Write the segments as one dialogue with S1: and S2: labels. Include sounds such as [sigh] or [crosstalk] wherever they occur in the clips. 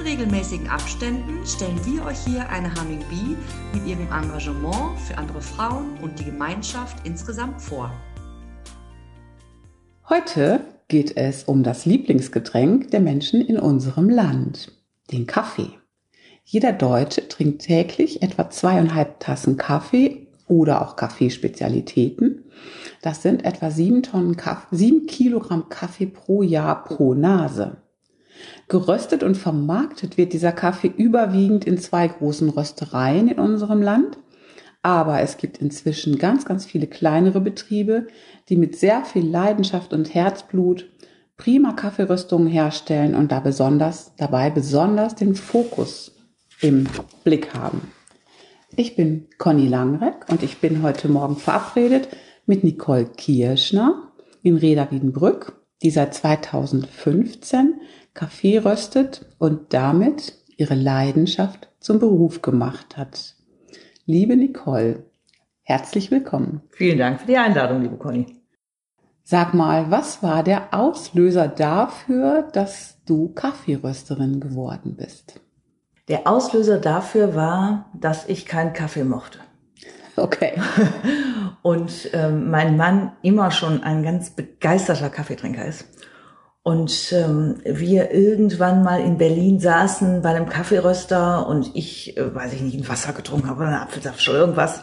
S1: In regelmäßigen Abständen stellen wir euch hier eine Humming Bee mit ihrem Engagement für andere Frauen und die Gemeinschaft insgesamt vor.
S2: Heute geht es um das Lieblingsgetränk der Menschen in unserem Land, den Kaffee. Jeder Deutsche trinkt täglich etwa zweieinhalb Tassen Kaffee oder auch Kaffeespezialitäten. Das sind etwa sieben Tonnen Kaffee, sieben Kilogramm Kaffee pro Jahr pro Nase. Geröstet und vermarktet wird dieser Kaffee überwiegend in zwei großen Röstereien in unserem Land. Aber es gibt inzwischen ganz, ganz viele kleinere Betriebe, die mit sehr viel Leidenschaft und Herzblut prima Kaffeeröstungen herstellen und da besonders, dabei besonders den Fokus im Blick haben. Ich bin Conny Langreck und ich bin heute Morgen verabredet mit Nicole Kirschner in Reda Wiedenbrück, die seit 2015 Kaffee röstet und damit ihre Leidenschaft zum Beruf gemacht hat. Liebe Nicole, herzlich willkommen.
S3: Vielen Dank für die Einladung, liebe Conny.
S2: Sag mal, was war der Auslöser dafür, dass du Kaffeerösterin geworden bist?
S3: Der Auslöser dafür war, dass ich keinen Kaffee mochte.
S2: Okay. [laughs]
S3: Und ähm, mein Mann immer schon ein ganz begeisterter Kaffeetrinker ist. Und ähm, wir irgendwann mal in Berlin saßen bei einem Kaffeeröster und ich, äh, weiß ich nicht, ein Wasser getrunken habe oder einen Apfelsaft oder irgendwas.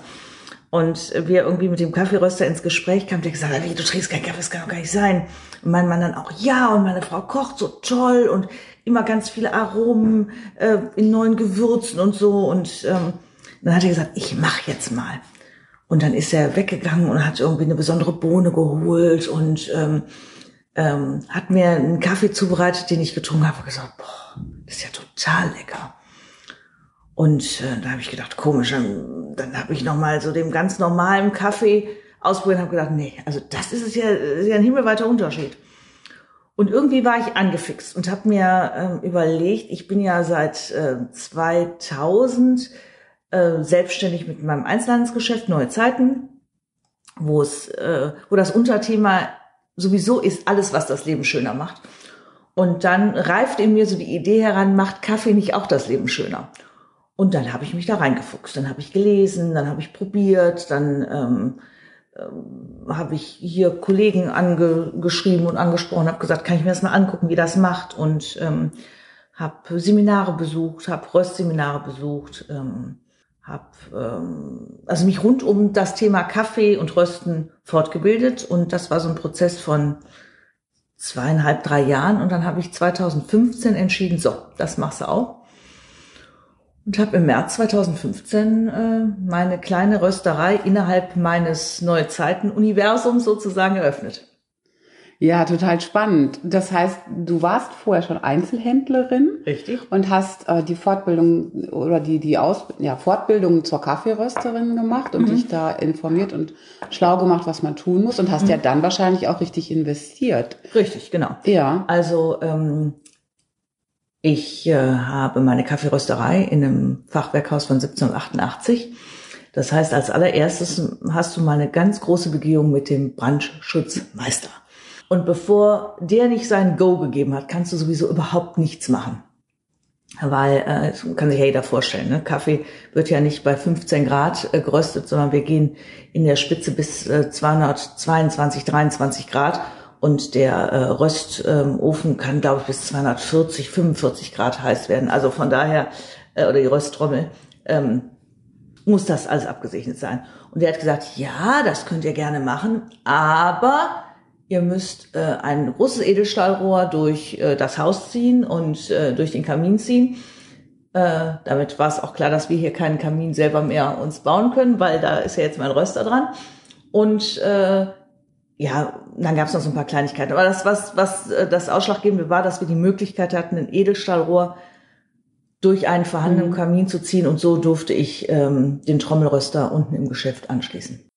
S3: Und wir irgendwie mit dem Kaffeeröster ins Gespräch kamen, der gesagt hat, wie, du trinkst keinen Kaffee, das kann doch gar nicht sein. Und mein Mann dann auch, ja, und meine Frau kocht so toll und immer ganz viele Aromen äh, in neuen Gewürzen und so. Und ähm, dann hat er gesagt, ich mach jetzt mal. Und dann ist er weggegangen und hat irgendwie eine besondere Bohne geholt und ähm, ähm, hat mir einen Kaffee zubereitet, den ich getrunken habe und gesagt, boah, das ist ja total lecker. Und äh, da habe ich gedacht, komisch, dann, dann habe ich noch mal so dem ganz normalen Kaffee ausprobiert und habe gedacht, nee, also das ist ja, ist ja ein himmelweiter Unterschied. Und irgendwie war ich angefixt und habe mir ähm, überlegt, ich bin ja seit äh, 2000 äh, selbstständig mit meinem Einzelhandelsgeschäft Neue Zeiten, wo es, äh, wo das Unterthema sowieso ist alles, was das Leben schöner macht. Und dann reift in mir so die Idee heran, macht Kaffee nicht auch das Leben schöner? Und dann habe ich mich da reingefuchst. Dann habe ich gelesen, dann habe ich probiert, dann ähm, ähm, habe ich hier Kollegen angeschrieben und angesprochen, habe gesagt, kann ich mir das mal angucken, wie das macht und ähm, habe Seminare besucht, habe Röstseminare besucht, ähm, habe ähm, also mich rund um das Thema Kaffee und Rösten fortgebildet. Und das war so ein Prozess von zweieinhalb, drei Jahren. Und dann habe ich 2015 entschieden, so, das machst du auch. Und habe im März 2015 äh, meine kleine Rösterei innerhalb meines Neuzeiten-Universums sozusagen eröffnet.
S2: Ja, total spannend. Das heißt, du warst vorher schon Einzelhändlerin.
S3: Richtig.
S2: Und hast äh, die Fortbildung oder die, die Aus, ja, Fortbildung zur Kaffeerösterin gemacht und mhm. dich da informiert und schlau gemacht, was man tun muss und hast mhm. ja dann wahrscheinlich auch richtig investiert.
S3: Richtig, genau.
S2: Ja.
S3: Also, ähm, ich äh, habe meine Kaffeerösterei in einem Fachwerkhaus von 1788. Das heißt, als allererstes hast du mal eine ganz große Begehung mit dem Brandschutzmeister. Und bevor der nicht sein Go gegeben hat, kannst du sowieso überhaupt nichts machen. Weil, äh, das kann sich ja jeder vorstellen, ne? Kaffee wird ja nicht bei 15 Grad äh, geröstet, sondern wir gehen in der Spitze bis äh, 222, 23 Grad und der äh, Röstofen ähm, kann, glaube ich, bis 240, 45 Grad heiß werden. Also von daher, äh, oder die Rösttrommel, ähm, muss das alles abgesegnet sein. Und er hat gesagt, ja, das könnt ihr gerne machen, aber Ihr müsst äh, ein großes Edelstahlrohr durch äh, das Haus ziehen und äh, durch den Kamin ziehen. Äh, damit war es auch klar, dass wir hier keinen Kamin selber mehr uns bauen können, weil da ist ja jetzt mein Röster dran. Und äh, ja, dann gab es noch so ein paar Kleinigkeiten. Aber das, was, was äh, das Ausschlaggebende war, dass wir die Möglichkeit hatten, ein Edelstahlrohr durch einen vorhandenen Kamin zu ziehen und so durfte ich ähm, den Trommelröster unten im Geschäft anschließen.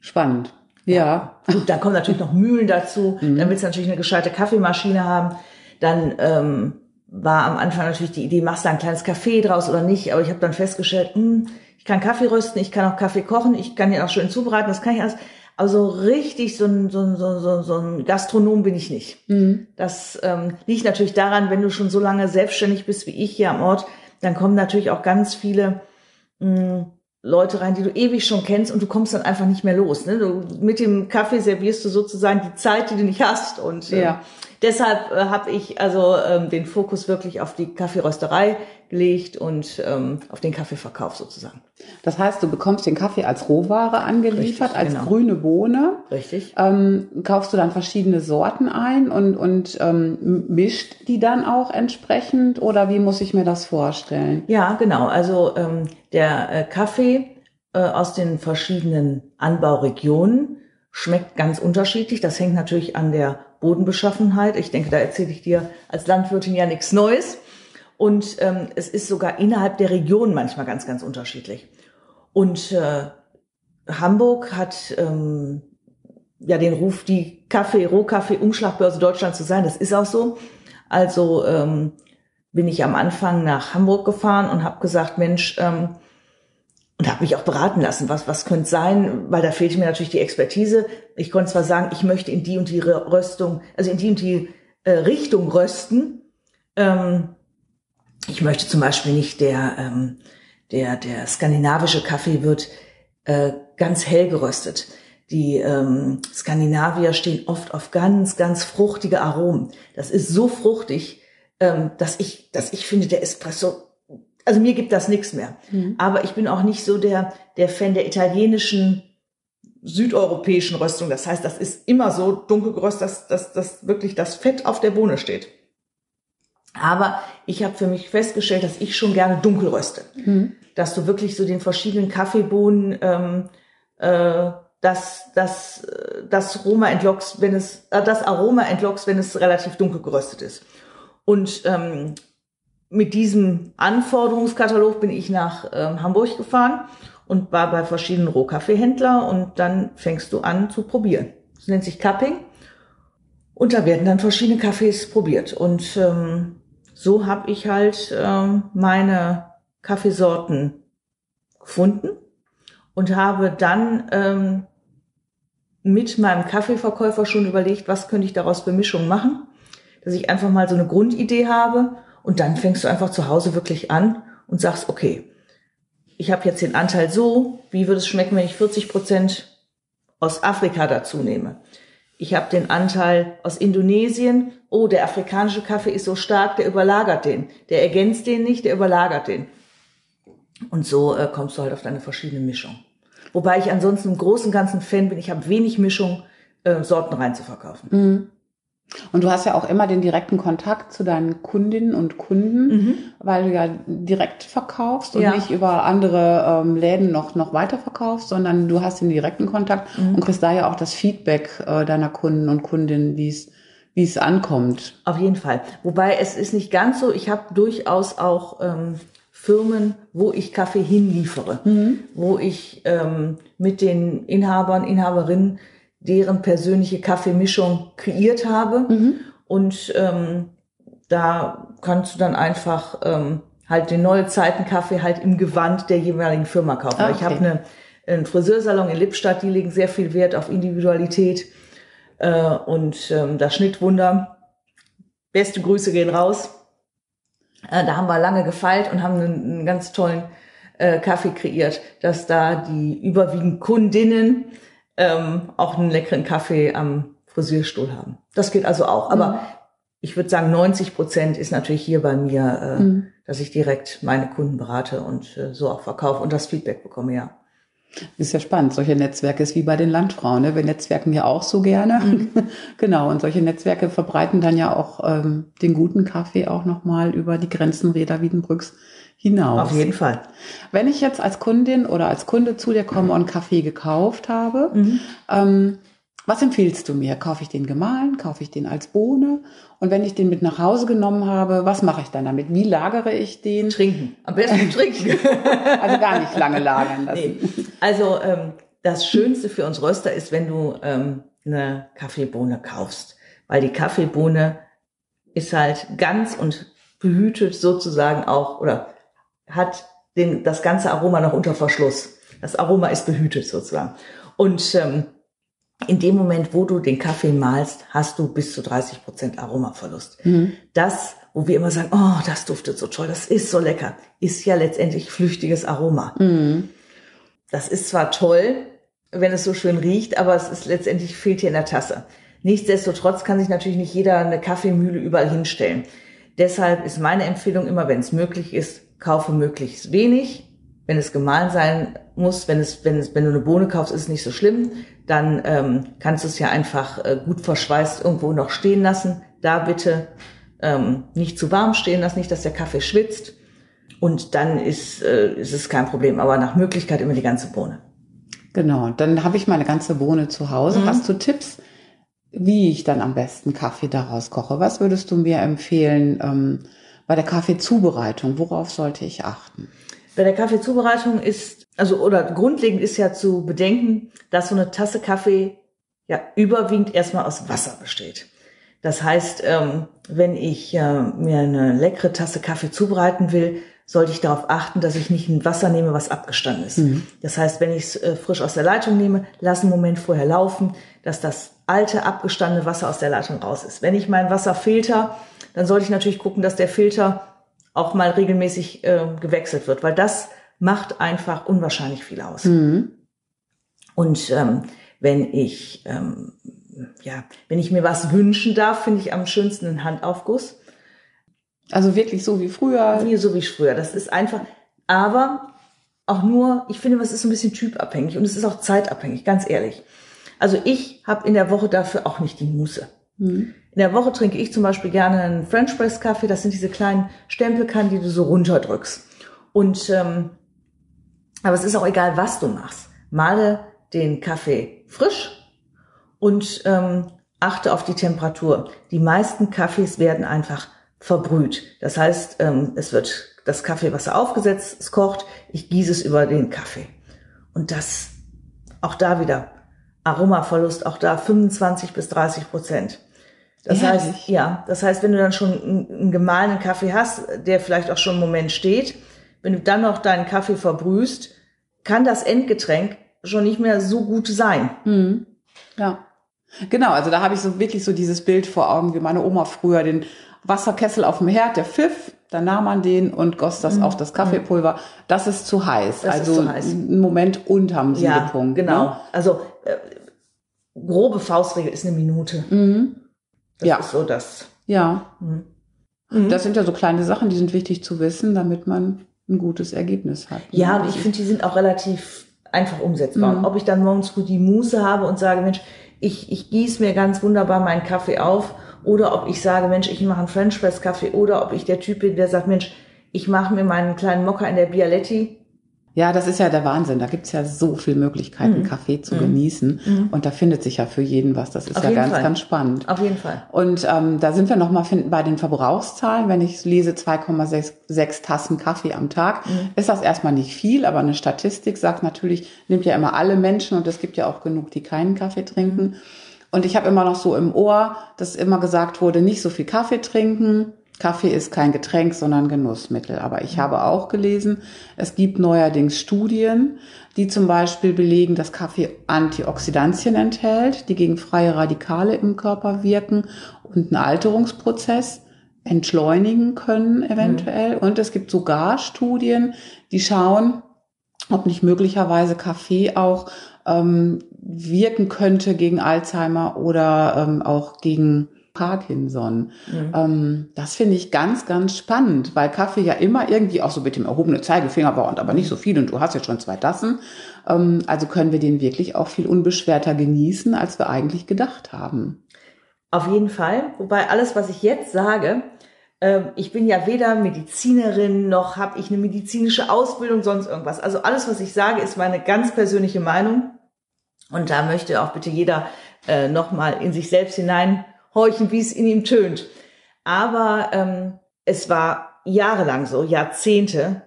S2: Spannend. Ja.
S3: Gut, dann kommen natürlich noch Mühlen dazu.
S2: Mhm.
S3: Dann willst du natürlich eine gescheite Kaffeemaschine haben. Dann ähm, war am Anfang natürlich die Idee, machst du ein kleines Café draus oder nicht. Aber ich habe dann festgestellt, hm, ich kann Kaffee rösten, ich kann auch Kaffee kochen, ich kann ihn auch schön zubereiten, das kann ich alles. Also richtig so ein, so ein, so ein, so ein- so ein Gastronom bin ich nicht.
S2: Mhm.
S3: Das ähm, liegt natürlich daran, wenn du schon so lange selbstständig bist wie ich hier am Ort, dann kommen natürlich auch ganz viele mh, Leute rein, die du ewig schon kennst und du kommst dann einfach nicht mehr los. Ne? Du, mit dem Kaffee servierst du sozusagen die Zeit, die du nicht hast. Und ähm,
S2: Ja.
S3: deshalb äh, habe ich also ähm, den Fokus wirklich auf die Kaffeerösterei gelegt und ähm, auf den Kaffeeverkauf sozusagen.
S2: Das heißt, du bekommst den Kaffee als Rohware angeliefert,
S3: Richtig,
S2: als
S3: genau.
S2: grüne Bohne.
S3: Richtig?
S2: Ähm, kaufst du dann verschiedene Sorten ein und, und ähm, mischt die dann auch entsprechend oder wie muss ich mir das vorstellen?
S3: Ja, genau. Also ähm, der äh, Kaffee äh, aus den verschiedenen Anbauregionen schmeckt ganz unterschiedlich. Das hängt natürlich an der Bodenbeschaffenheit. Ich denke, da erzähle ich dir als Landwirtin ja nichts Neues. Und ähm, es ist sogar innerhalb der Region manchmal ganz, ganz unterschiedlich. Und äh, Hamburg hat ähm, ja den Ruf, die Kaffee, Rohkaffee-Umschlagbörse Deutschlands zu sein. Das ist auch so. Also ähm, bin ich am Anfang nach Hamburg gefahren und habe gesagt, Mensch, ähm, und habe mich auch beraten lassen, was was könnte sein, weil da fehlte mir natürlich die Expertise. Ich konnte zwar sagen, ich möchte in die und die Rö- Röstung, also in die und die äh, Richtung rösten. Ähm, ich möchte zum Beispiel nicht der ähm, der der skandinavische Kaffee wird äh, ganz hell geröstet. Die ähm, Skandinavier stehen oft auf ganz ganz fruchtige Aromen. Das ist so fruchtig, ähm, dass ich dass ich finde, der Espresso also mir gibt das nichts mehr. Aber ich bin auch nicht so der, der Fan der italienischen, südeuropäischen Röstung. Das heißt, das ist immer so dunkel geröstet, dass, dass, dass wirklich das Fett auf der Bohne steht. Aber ich habe für mich festgestellt, dass ich schon gerne dunkel röste. Dass du wirklich so den verschiedenen Kaffeebohnen ähm, äh, das, das, äh, das Aroma entlockst, wenn es, äh, das Aroma entlockst, wenn es relativ dunkel geröstet ist. Und ähm, mit diesem Anforderungskatalog bin ich nach ähm, Hamburg gefahren und war bei verschiedenen Rohkaffeehändler und dann fängst du an zu probieren. Das nennt sich Cupping und da werden dann verschiedene Kaffees probiert und ähm, so habe ich halt ähm, meine Kaffeesorten gefunden und habe dann ähm, mit meinem Kaffeeverkäufer schon überlegt, was könnte ich daraus für Mischungen machen, dass ich einfach mal so eine Grundidee habe und dann fängst du einfach zu Hause wirklich an und sagst, okay, ich habe jetzt den Anteil so, wie würde es schmecken, wenn ich 40 Prozent aus Afrika dazu nehme? Ich habe den Anteil aus Indonesien. Oh, der afrikanische Kaffee ist so stark, der überlagert den. Der ergänzt den nicht, der überlagert den. Und so äh, kommst du halt auf deine verschiedene Mischung. Wobei ich ansonsten im Großen und Ganzen Fan bin. Ich habe wenig Mischung, äh, Sorten rein zu verkaufen.
S2: Und du hast ja auch immer den direkten Kontakt zu deinen Kundinnen und Kunden, weil du ja direkt verkaufst und
S3: Ja.
S2: nicht über andere ähm, Läden noch, noch weiter verkaufst, sondern du hast den direkten Kontakt und kriegst da ja auch das Feedback äh, deiner Kunden und Kundinnen, wie es wie es ankommt.
S3: Auf jeden Fall. Wobei es ist nicht ganz so. Ich habe durchaus auch ähm, Firmen, wo ich Kaffee hinliefere, wo ich ähm, mit den Inhabern, Inhaberinnen deren persönliche Kaffeemischung kreiert habe. Und ähm, da kannst du dann einfach ähm, halt den neue Zeiten Kaffee halt im Gewand der jeweiligen Firma kaufen.
S2: Ah,
S3: Ich habe
S2: okay.
S3: eine, einen Friseursalon in Lippstadt, die legen sehr viel Wert auf Individualität äh, und ähm, das Schnittwunder. Beste Grüße gehen raus. Äh, da haben wir lange gefeilt und haben einen, einen ganz tollen äh, Kaffee kreiert, dass da die überwiegend Kundinnen ähm, auch einen leckeren Kaffee am Friseurstuhl haben. Das geht also auch. Aber ich würde sagen, 90 Prozent ist natürlich hier bei mir, äh, dass ich direkt meine Kunden berate und äh, so auch verkaufe und das Feedback bekomme, ja.
S2: Ist ja spannend. Solche Netzwerke ist wie bei den Landfrauen. Ne? Wir netzwerken ja auch so gerne. [laughs] genau. Und solche Netzwerke verbreiten dann ja auch ähm, den guten Kaffee auch nochmal über die Grenzen Reda Wiedenbrücks hinaus.
S3: Auf jeden Fall.
S2: Wenn ich jetzt als Kundin oder als Kunde zu dir komme und Kaffee gekauft habe, ähm, Was empfiehlst du mir? Kaufe ich den gemahlen? Kaufe ich den als Bohne? Und wenn ich den mit nach Hause genommen habe, was mache ich dann damit? Wie lagere ich den?
S3: Trinken. Am besten [laughs] trinken.
S2: also gar nicht lange lagern lassen.
S3: Nee. Also ähm, das Schönste für uns Röster ist, wenn du ähm, eine Kaffeebohne kaufst. Weil die Kaffeebohne ist halt ganz und behütet sozusagen auch oder hat den, das ganze Aroma noch unter Verschluss. Das Aroma ist behütet sozusagen. Und ähm, in dem Moment, wo du den Kaffee malst, hast du bis zu 30 Prozent Aromaverlust. Mhm. Das, wo wir immer sagen, oh, das duftet so toll, das ist so lecker, ist ja letztendlich flüchtiges Aroma. Mhm. Das ist zwar toll, wenn es so schön riecht, aber es ist letztendlich fehlt hier in der Tasse. Nichtsdestotrotz kann sich natürlich nicht jeder eine Kaffeemühle überall hinstellen. Deshalb ist meine Empfehlung immer, wenn es möglich ist, kaufe möglichst wenig. Wenn es gemahlen sein muss, wenn es, wenn es, wenn du eine Bohne kaufst, ist es nicht so schlimm. Dann ähm, kannst du es ja einfach äh, gut verschweißt irgendwo noch stehen lassen. Da bitte ähm, nicht zu warm stehen lassen, nicht, dass der Kaffee schwitzt. Und dann ist, äh, ist es kein Problem. Aber nach Möglichkeit immer die ganze Bohne.
S2: Genau, dann habe ich meine ganze Bohne zu Hause. Mhm. Hast du Tipps, wie ich dann am besten Kaffee daraus koche? Was würdest du mir empfehlen ähm, bei der Kaffeezubereitung? Worauf sollte ich achten?
S3: Bei der Kaffeezubereitung ist, also oder grundlegend ist ja zu bedenken, dass so eine Tasse Kaffee ja überwiegend erstmal aus Wasser besteht. Das heißt, ähm, wenn ich äh, mir eine leckere Tasse Kaffee zubereiten will, sollte ich darauf achten, dass ich nicht ein Wasser nehme, was abgestanden ist. Mhm. Das heißt, wenn ich es äh, frisch aus der Leitung nehme, lass einen Moment vorher laufen, dass das alte, abgestandene Wasser aus der Leitung raus ist. Wenn ich mein Wasser filter, dann sollte ich natürlich gucken, dass der Filter auch mal regelmäßig äh, gewechselt wird, weil das macht einfach unwahrscheinlich viel aus. Mhm. Und ähm, wenn ich ähm, ja, wenn ich mir was wünschen darf, finde ich am schönsten einen Handaufguss.
S2: Also wirklich so wie früher.
S3: Wie so wie früher. Das ist einfach, aber auch nur, ich finde, es ist ein bisschen typabhängig und es ist auch zeitabhängig, ganz ehrlich. Also ich habe in der Woche dafür auch nicht die Muße. Mhm. In der Woche trinke ich zum Beispiel gerne einen French Press Kaffee. Das sind diese kleinen Stempelkannen, die du so runterdrückst. Und ähm, aber es ist auch egal, was du machst. Male den Kaffee frisch und ähm, achte auf die Temperatur. Die meisten Kaffees werden einfach verbrüht. Das heißt, ähm, es wird das Kaffeewasser aufgesetzt, es kocht, ich gieße es über den Kaffee. Und das, auch da wieder, Aromaverlust, auch da 25 bis 30 Prozent. Das Ehrlich? heißt, ja, das heißt, wenn du dann schon einen, einen gemahlenen Kaffee hast, der vielleicht auch schon einen Moment steht, wenn du dann noch deinen Kaffee verbrühst, kann das Endgetränk schon nicht mehr so gut sein.
S2: Mhm. Ja. Genau, also da habe ich so wirklich so dieses Bild vor Augen, wie meine Oma früher den Wasserkessel auf dem Herd, der pfiff, dann nahm man den und goss das mhm. auf das Kaffeepulver. Das ist zu heiß. Das also zu heiß. ein Moment unterm Siedepunkt.
S3: Ja, genau. Ne? Also äh, grobe Faustregel ist eine Minute. Mhm. Das
S2: ja.
S3: ist so das.
S2: Ja. Mhm. mhm. Das sind ja so kleine Sachen, die sind wichtig zu wissen, damit man ein gutes Ergebnis hat.
S3: Ja, und ich finde, die sind auch relativ einfach umsetzbar. Mhm. ob ich dann morgens gut die Muße habe und sage, Mensch, ich, ich gieße mir ganz wunderbar meinen Kaffee auf oder ob ich sage, Mensch, ich mache einen French Press Kaffee oder ob ich der Typ bin, der sagt, Mensch, ich mache mir meinen kleinen Mocker in der Bialetti.
S2: Ja, das ist ja der Wahnsinn. Da gibt's ja so viele Möglichkeiten, mhm. Kaffee zu mhm. genießen. Mhm. Und da findet sich ja für jeden was. Das ist Auf ja ganz, Fall. ganz spannend.
S3: Auf jeden Fall.
S2: Und ähm, da sind wir nochmal bei den Verbrauchszahlen. Wenn ich lese 2,6 Tassen Kaffee am Tag, mhm. ist das erstmal nicht viel, aber eine Statistik sagt natürlich, nimmt ja immer alle Menschen und es gibt ja auch genug, die keinen Kaffee trinken. Mhm. Und ich habe immer noch so im Ohr, dass immer gesagt wurde, nicht so viel Kaffee trinken. Kaffee ist kein Getränk, sondern Genussmittel. Aber ich habe auch gelesen, es gibt neuerdings Studien, die zum Beispiel belegen, dass Kaffee Antioxidantien enthält, die gegen freie Radikale im Körper wirken und einen Alterungsprozess entschleunigen können eventuell. Mhm. Und es gibt sogar Studien, die schauen, ob nicht möglicherweise Kaffee auch ähm, wirken könnte gegen Alzheimer oder ähm, auch gegen Parkinson. Mhm. Ähm, das finde ich ganz, ganz spannend, weil Kaffee ja immer irgendwie auch so mit dem erhobenen Zeigefinger war und aber nicht so viel und du hast ja schon zwei Tassen. Ähm, also können wir den wirklich auch viel unbeschwerter genießen, als wir eigentlich gedacht haben.
S3: Auf jeden Fall. Wobei alles, was ich jetzt sage, ähm, ich bin ja weder Medizinerin noch habe ich eine medizinische Ausbildung, sonst irgendwas. Also alles, was ich sage, ist meine ganz persönliche Meinung. Und da möchte auch bitte jeder äh, nochmal in sich selbst hineinhorchen, wie es in ihm tönt. Aber ähm, es war jahrelang so, Jahrzehnte,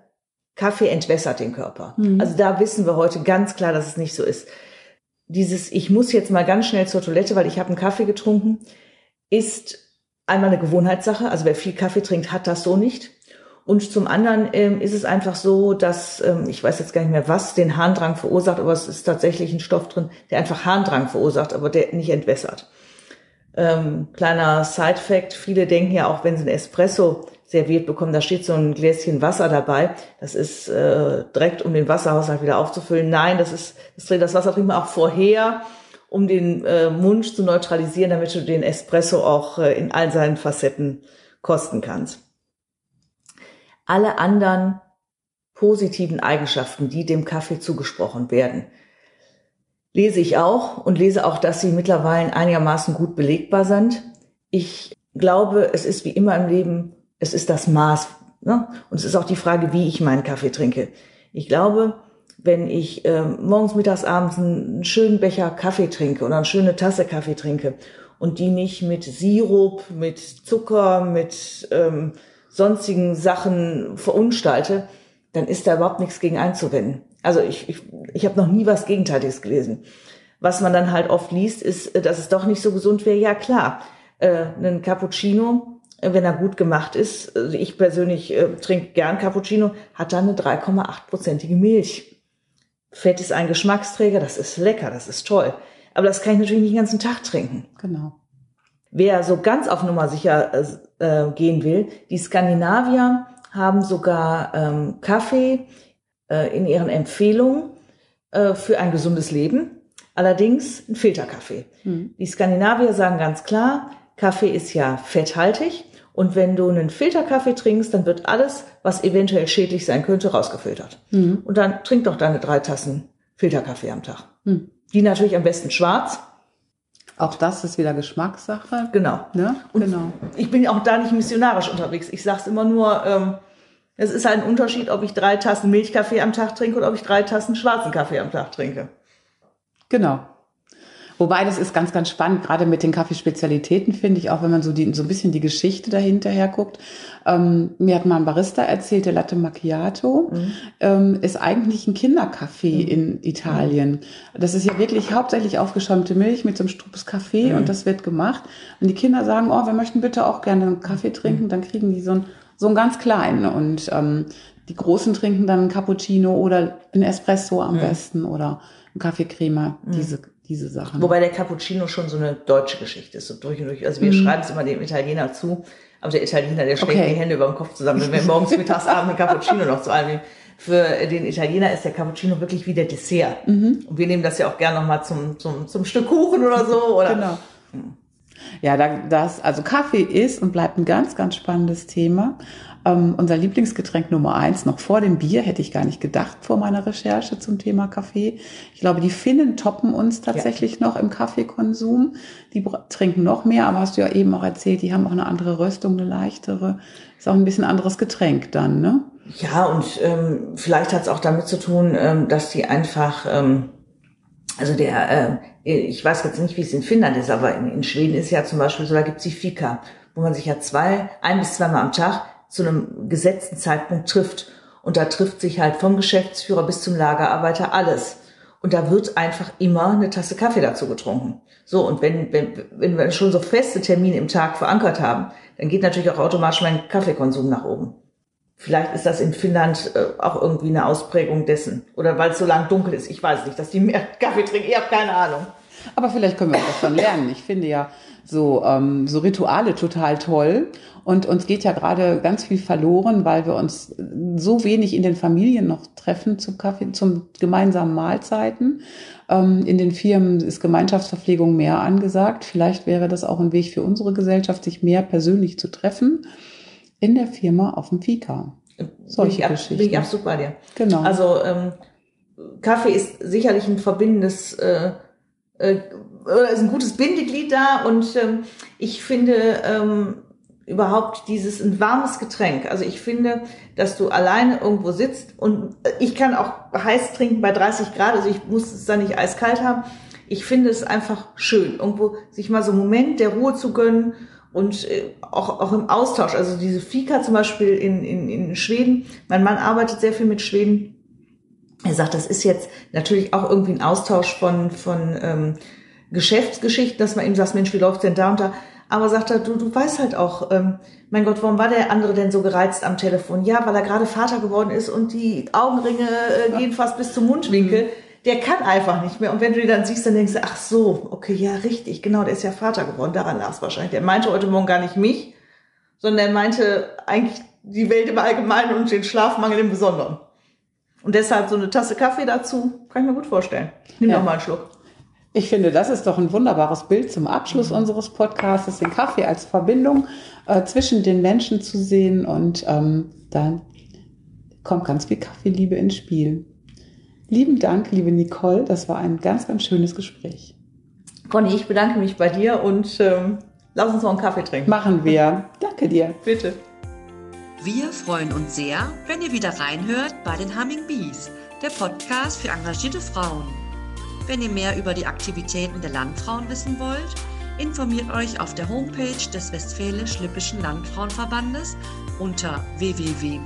S3: Kaffee entwässert den Körper. Mhm. Also da wissen wir heute ganz klar, dass es nicht so ist. Dieses, ich muss jetzt mal ganz schnell zur Toilette, weil ich habe einen Kaffee getrunken, ist einmal eine Gewohnheitssache. Also wer viel Kaffee trinkt, hat das so nicht. Und zum anderen ähm, ist es einfach so, dass, ähm, ich weiß jetzt gar nicht mehr, was den Harndrang verursacht, aber es ist tatsächlich ein Stoff drin, der einfach Harndrang verursacht, aber der nicht entwässert. Ähm, kleiner Side-Fact, viele denken ja auch, wenn sie einen Espresso serviert bekommen, da steht so ein Gläschen Wasser dabei, das ist äh, direkt, um den Wasserhaushalt wieder aufzufüllen. Nein, das ist, das, das Wasser trinkt man auch vorher, um den äh, Mund zu neutralisieren, damit du den Espresso auch äh, in all seinen Facetten kosten kannst alle anderen positiven Eigenschaften, die dem Kaffee zugesprochen werden, lese ich auch und lese auch, dass sie mittlerweile einigermaßen gut belegbar sind. Ich glaube, es ist wie immer im Leben, es ist das Maß. Ne? Und es ist auch die Frage, wie ich meinen Kaffee trinke. Ich glaube, wenn ich äh, morgens, mittags, abends einen schönen Becher Kaffee trinke oder eine schöne Tasse Kaffee trinke und die nicht mit Sirup, mit Zucker, mit ähm, sonstigen Sachen verunstalte, dann ist da überhaupt nichts gegen einzuwenden. Also ich, ich, ich habe noch nie was Gegenteiliges gelesen. Was man dann halt oft liest, ist, dass es doch nicht so gesund wäre. Ja klar, äh, ein Cappuccino, wenn er gut gemacht ist, also ich persönlich äh, trinke gern Cappuccino, hat dann eine 3,8-prozentige Milch. Fett ist ein Geschmacksträger, das ist lecker, das ist toll. Aber das kann ich natürlich nicht den ganzen Tag trinken.
S2: Genau.
S3: Wer so ganz auf Nummer sicher äh, äh, gehen will, die Skandinavier haben sogar ähm, Kaffee äh, in ihren Empfehlungen äh, für ein gesundes Leben. Allerdings ein Filterkaffee. Mhm. Die Skandinavier sagen ganz klar, Kaffee ist ja fetthaltig und wenn du einen Filterkaffee trinkst, dann wird alles, was eventuell schädlich sein könnte, rausgefiltert. Mhm. Und dann trink doch deine drei Tassen Filterkaffee am Tag. Mhm. Die natürlich am besten schwarz,
S2: auch das ist wieder Geschmackssache.
S3: Genau.
S2: Ne? Genau.
S3: Ich bin auch da nicht missionarisch unterwegs. Ich sage es immer nur, ähm, es ist halt ein Unterschied, ob ich drei Tassen Milchkaffee am Tag trinke oder ob ich drei Tassen schwarzen Kaffee am Tag trinke.
S2: Genau. Wobei das ist ganz, ganz spannend, gerade mit den Kaffeespezialitäten finde ich, auch wenn man so, die, so ein bisschen die Geschichte dahinter herguckt. Ähm, mir hat mal ein Barista erzählt, der Latte Macchiato mhm. ähm, ist eigentlich ein Kinderkaffee mhm. in Italien. Das ist ja wirklich hauptsächlich aufgeschäumte Milch mit so einem Strupes Kaffee mhm. und das wird gemacht. Und die Kinder sagen, oh, wir möchten bitte auch gerne einen Kaffee trinken, dann kriegen die so einen, so einen ganz kleinen und ähm, die Großen trinken dann einen Cappuccino oder einen Espresso am besten oder einen Kaffeecreme, diese diese Sachen.
S3: Wobei der Cappuccino schon so eine deutsche Geschichte ist, so durch und durch. Also wir mhm. schreiben es immer dem Italiener zu, aber der Italiener, der schlägt okay. die Hände über den Kopf zusammen, wenn wir morgens, mittags, abends Cappuccino noch zu allem Für den Italiener ist der Cappuccino wirklich wie der Dessert. Mhm. Und wir nehmen das ja auch gern nochmal zum, zum, zum Stück Kuchen oder so. Oder?
S2: Genau. Ja, das, also Kaffee ist und bleibt ein ganz, ganz spannendes Thema. Ähm, unser Lieblingsgetränk Nummer eins, noch vor dem Bier, hätte ich gar nicht gedacht vor meiner Recherche zum Thema Kaffee. Ich glaube, die Finnen toppen uns tatsächlich ja. noch im Kaffeekonsum. Die trinken noch mehr, aber hast du ja eben auch erzählt, die haben auch eine andere Röstung, eine leichtere. Ist auch ein bisschen anderes Getränk dann, ne?
S3: Ja, und ähm, vielleicht hat es auch damit zu tun, ähm, dass die einfach, ähm, also der, äh, ich weiß jetzt nicht, wie es in Finnland ist, aber in, in Schweden ist ja zum Beispiel so, da gibt es die Fika, wo man sich ja zwei, ein bis zweimal am Tag zu einem gesetzten Zeitpunkt trifft. Und da trifft sich halt vom Geschäftsführer bis zum Lagerarbeiter alles. Und da wird einfach immer eine Tasse Kaffee dazu getrunken. So, und wenn, wenn, wenn wir schon so feste Termine im Tag verankert haben, dann geht natürlich auch automatisch mein Kaffeekonsum nach oben. Vielleicht ist das in Finnland äh, auch irgendwie eine Ausprägung dessen. Oder weil es so lang dunkel ist. Ich weiß nicht, dass die mehr [laughs] Kaffee trinken. Ich habe keine Ahnung.
S2: Aber vielleicht können wir auch davon lernen. Ich finde ja so, ähm, so Rituale total toll. Und uns geht ja gerade ganz viel verloren, weil wir uns so wenig in den Familien noch treffen zum Kaffee, zum gemeinsamen Mahlzeiten. Ähm, in den Firmen ist Gemeinschaftsverpflegung mehr angesagt. Vielleicht wäre das auch ein Weg für unsere Gesellschaft, sich mehr persönlich zu treffen in der Firma auf dem Fika.
S3: Solche ich, Geschichten. Bin ich absolut bei dir.
S2: Genau.
S3: Also ähm, Kaffee ist sicherlich ein verbindendes äh, äh, ist ein gutes Bindeglied da und ähm, ich finde ähm, überhaupt dieses ein warmes Getränk. Also ich finde, dass du alleine irgendwo sitzt und ich kann auch heiß trinken bei 30 Grad, also ich muss es dann nicht eiskalt haben. ich finde es einfach schön, irgendwo sich mal so einen Moment der Ruhe zu gönnen und äh, auch, auch im Austausch. Also diese Fika zum Beispiel in, in, in Schweden. Mein Mann arbeitet sehr viel mit Schweden. Er sagt, das ist jetzt natürlich auch irgendwie ein Austausch von, von ähm, Geschäftsgeschichten, dass man ihm sagt, Mensch, wie läuft's denn da und da? Aber sagt er, du, du weißt halt auch, ähm, mein Gott, warum war der andere denn so gereizt am Telefon? Ja, weil er gerade Vater geworden ist und die Augenringe äh, gehen fast bis zum Mundwinkel. Mhm. Der kann einfach nicht mehr. Und wenn du die dann siehst, dann denkst du, ach so, okay, ja, richtig, genau, der ist ja Vater geworden. Daran lag es wahrscheinlich. Der meinte heute Morgen gar nicht mich, sondern er meinte eigentlich die Welt im Allgemeinen und den Schlafmangel im Besonderen. Und deshalb so eine Tasse Kaffee dazu, kann ich mir gut vorstellen. Nimm ja. noch mal einen Schluck.
S2: Ich finde, das ist doch ein wunderbares Bild zum Abschluss mhm. unseres Podcasts, den Kaffee als Verbindung äh, zwischen den Menschen zu sehen und ähm, dann kommt ganz viel Kaffeeliebe ins Spiel. Lieben Dank, liebe Nicole, das war ein ganz, ganz schönes Gespräch.
S3: Conny, ich bedanke mich bei dir und ähm, lass uns noch einen Kaffee trinken.
S2: Machen wir. Danke dir.
S3: Bitte.
S1: Wir freuen uns sehr, wenn ihr wieder reinhört bei den Humming Bees, der Podcast für engagierte Frauen. Wenn ihr mehr über die Aktivitäten der Landfrauen wissen wollt, informiert euch auf der Homepage des Westfälisch-Lippischen Landfrauenverbandes unter www.wllv.de.